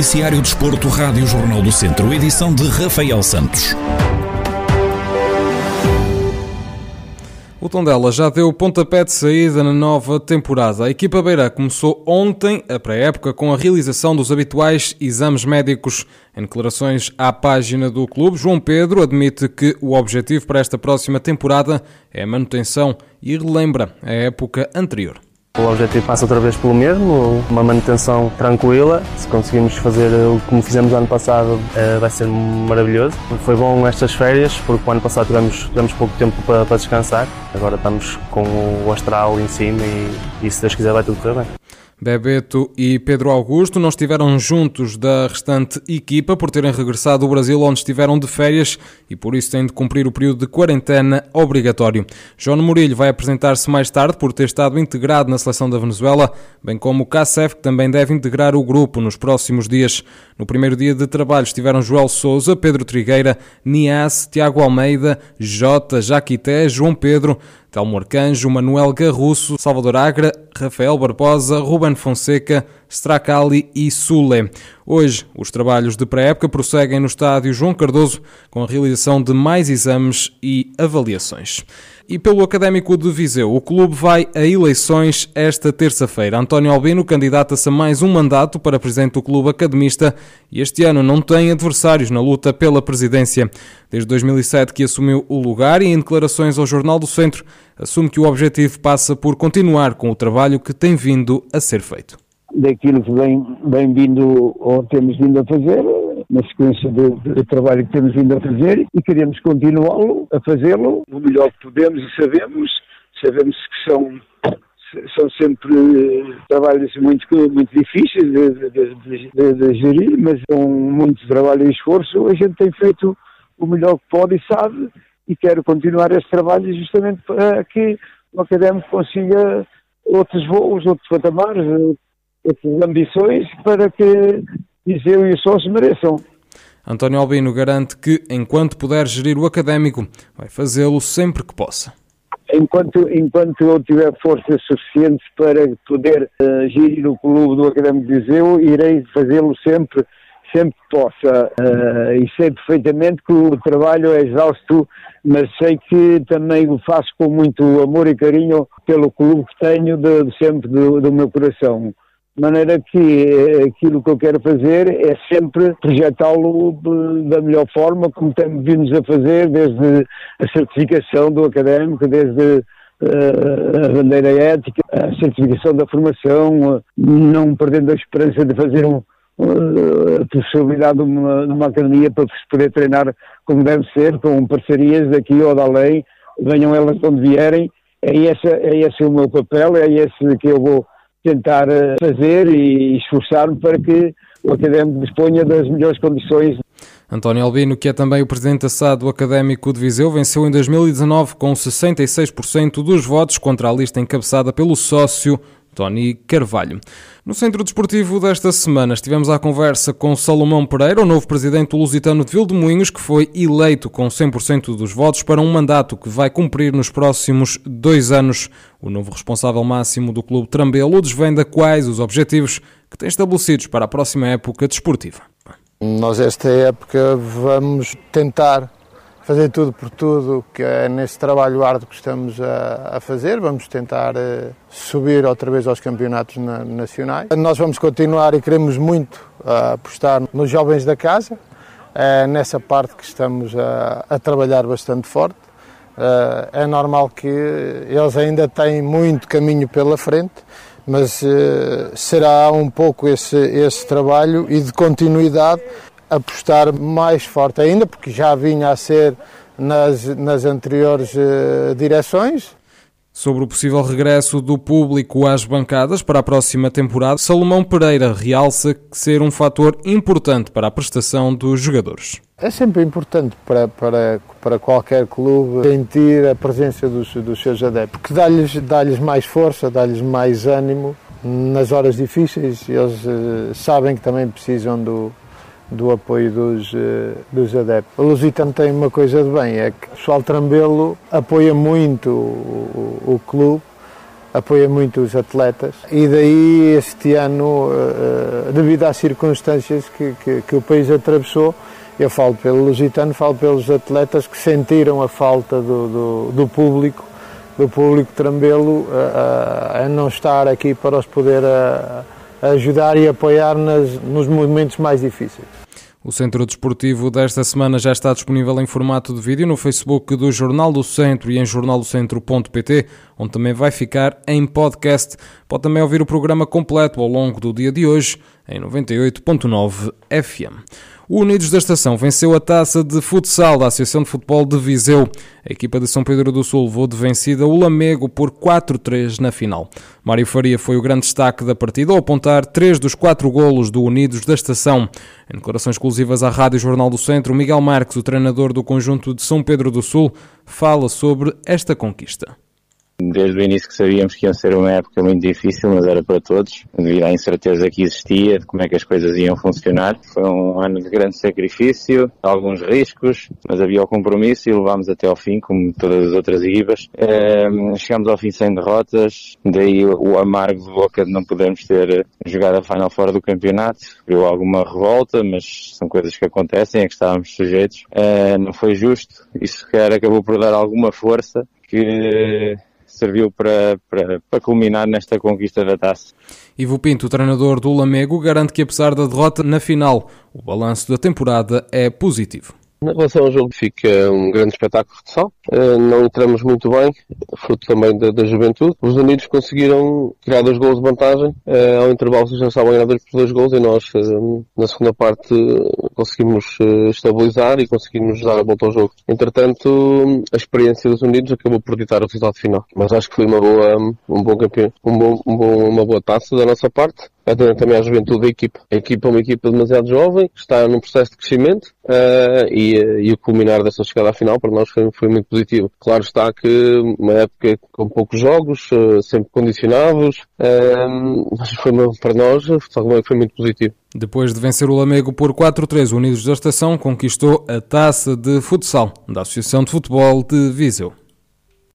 Noticiário Desporto, Rádio Jornal do Centro, edição de Rafael Santos. O Tondela já deu pontapé de saída na nova temporada. A equipa beira começou ontem a pré-época com a realização dos habituais exames médicos. Em declarações à página do clube, João Pedro admite que o objetivo para esta próxima temporada é a manutenção e relembra a época anterior. O objetivo passa outra vez pelo mesmo, uma manutenção tranquila. Se conseguirmos fazer o como fizemos ano passado, eh, vai ser maravilhoso. Foi bom estas férias, porque o ano passado tivemos, tivemos pouco tempo para, para descansar. Agora estamos com o astral em cima e, e se Deus quiser vai tudo correr bem. Bebeto e Pedro Augusto não estiveram juntos da restante equipa por terem regressado ao Brasil, onde estiveram de férias e por isso têm de cumprir o período de quarentena obrigatório. João Murilho vai apresentar-se mais tarde por ter estado integrado na seleção da Venezuela, bem como o Kassef, que também deve integrar o grupo nos próximos dias. No primeiro dia de trabalho estiveram Joel Souza, Pedro Trigueira, Nias, Tiago Almeida, Jota, Jaquité, João Pedro, Telmo Arcanjo, Manuel Garrusso, Salvador Agra, Rafael Barbosa, Ruben Fonseca, Stracali e Sule. Hoje, os trabalhos de pré-época prosseguem no estádio João Cardoso com a realização de mais exames e avaliações. E pelo Académico de Viseu, o clube vai a eleições esta terça-feira. António Albino candidata-se a mais um mandato para presidente do clube academista e este ano não tem adversários na luta pela presidência. Desde 2007 que assumiu o lugar e em declarações ao Jornal do Centro assume que o objetivo passa por continuar com o trabalho que tem vindo a ser feito. Daquilo que vem, vem vindo ou temos vindo a fazer, na sequência do, trabalho que temos vindo a fazer e queremos continuá-lo, a fazê-lo o melhor que podemos e sabemos. Sabemos que são, são sempre eh, trabalhos muito, muito difíceis de, de, de, de, gerir, mas com muito trabalho e esforço a gente tem feito o melhor que pode e sabe e quero continuar esse trabalho justamente para que o académico consiga outros voos, outros patamares, outras ambições para que Viseu e os sócios mereçam. António Albino garante que, enquanto puder gerir o académico, vai fazê-lo sempre que possa. Enquanto, enquanto eu tiver forças suficientes para poder uh, gerir o clube do Académico de Viseu, irei fazê-lo sempre, sempre que possa. Uh, e sei perfeitamente que o trabalho é exausto, mas sei que também o faço com muito amor e carinho pelo clube que tenho de, de sempre do, do meu coração. De maneira que eh, aquilo que eu quero fazer é sempre projetá-lo da melhor forma, como vindo a fazer, desde a certificação do académico, desde uh, a bandeira ética, a certificação da formação, não perdendo a esperança de fazer um, a possibilidade de uma, de uma academia para se poder treinar como deve ser, com parcerias daqui ou da lei, venham elas de onde vierem. É esse, é esse o meu papel, é esse que eu vou tentar eh, fazer e esforçar-me para que o académico disponha das melhores condições. António Albino, que é também o presidente assado académico de Viseu, venceu em 2019 com 66% dos votos contra a lista encabeçada pelo sócio Tony Carvalho. No centro desportivo desta semana estivemos à conversa com Salomão Pereira, o novo presidente lusitano de Vildemoinhos, que foi eleito com 100% dos votos para um mandato que vai cumprir nos próximos dois anos. O novo responsável máximo do clube Trambelo desvenda quais os objetivos que tem estabelecidos para a próxima época desportiva. Nós esta época vamos tentar fazer tudo por tudo, que é nesse trabalho árduo que estamos a, a fazer. Vamos tentar uh, subir outra vez aos campeonatos na, nacionais. Nós vamos continuar e queremos muito uh, apostar nos jovens da casa, é nessa parte que estamos a, a trabalhar bastante forte. Uh, é normal que eles ainda têm muito caminho pela frente, mas será um pouco esse, esse trabalho e de continuidade apostar mais forte ainda, porque já vinha a ser nas, nas anteriores uh, direções. Sobre o possível regresso do público às bancadas para a próxima temporada, Salomão Pereira realça ser um fator importante para a prestação dos jogadores. É sempre importante para, para, para qualquer clube sentir a presença dos, dos seus adeptos, porque dá-lhes dá mais força, dá-lhes mais ânimo nas horas difíceis. Eles uh, sabem que também precisam do, do apoio dos, eh, dos adeptos. O Lusitano tem uma coisa de bem, é que o pessoal Trambelo apoia muito o, o, o clube apoia muito os atletas e daí este ano, devido às circunstâncias que, que, que o país atravessou, eu falo pelo Lusitano, falo pelos atletas que sentiram a falta do, do, do público, do público trambelo a, a, não estar aqui para os poder a ajudar e apoiar nas, nos momentos mais difíceis. O Centro Desportivo desta semana já está disponível em formato de vídeo no Facebook do Jornal do Centro e em jornaldocentro.pt, onde também vai ficar em podcast. Pode também ouvir o programa completo ao longo do dia de hoje em 98.9 FM. O Unidos da Estação venceu a taça de futsal da Associação de Futebol de Viseu. A equipa de São Pedro do Sul levou de vencida o Lamego por 4-3 na final. Mário Faria foi o grande destaque da partida ao apontar três dos quatro golos do Unidos da Estação. Em declarações exclusivas à Rádio Jornal do Centro, Miguel Marques, o treinador do conjunto de São Pedro do Sul, fala sobre esta conquista. Desde o início que sabíamos que ia ser uma época muito difícil, mas era para todos, devido à incerteza que existia de como é que as coisas iam funcionar. Foi um ano de grande sacrifício, alguns riscos, mas havia o compromisso e levámos até ao fim, como todas as outras equipas. Um, chegámos ao fim sem derrotas, daí o amargo de boca de não podermos ter jogado a final fora do campeonato. Criou alguma revolta, mas são coisas que acontecem, é que estávamos sujeitos. Uh, não foi justo, isso sequer acabou por dar alguma força que serviu para, para, para culminar nesta conquista da taça. Ivo Pinto, treinador do Lamego, garante que apesar da derrota na final, o balanço da temporada é positivo. Na relação ao jogo fica um grande espetáculo de futsal. Uh, não entramos muito bem, fruto também da, da, juventude. Os Unidos conseguiram criar dois gols de vantagem. Uh, ao intervalo já estavam ganhadores por dois gols e nós, uh, na segunda parte, conseguimos estabilizar e conseguimos dar a volta ao jogo. Entretanto, a experiência dos Unidos acabou por ditar o resultado final. Mas acho que foi uma boa, um bom campeão, um bom, um bom, uma boa taça da nossa parte atendendo também à juventude da equipa. A equipa é uma equipa demasiado jovem, está num processo de crescimento uh, e, eh, e, o culminar dessa chegada à final para nós foi, foi, muito positivo. Claro está que uma época com poucos jogos, uh, sempre condicionados, uh, mas foi para nós foi muito positivo. Depois de vencer o Lamego por 4-3, Unidos da Estação conquistou a taça de futsal da Associação de Futebol de Viseu.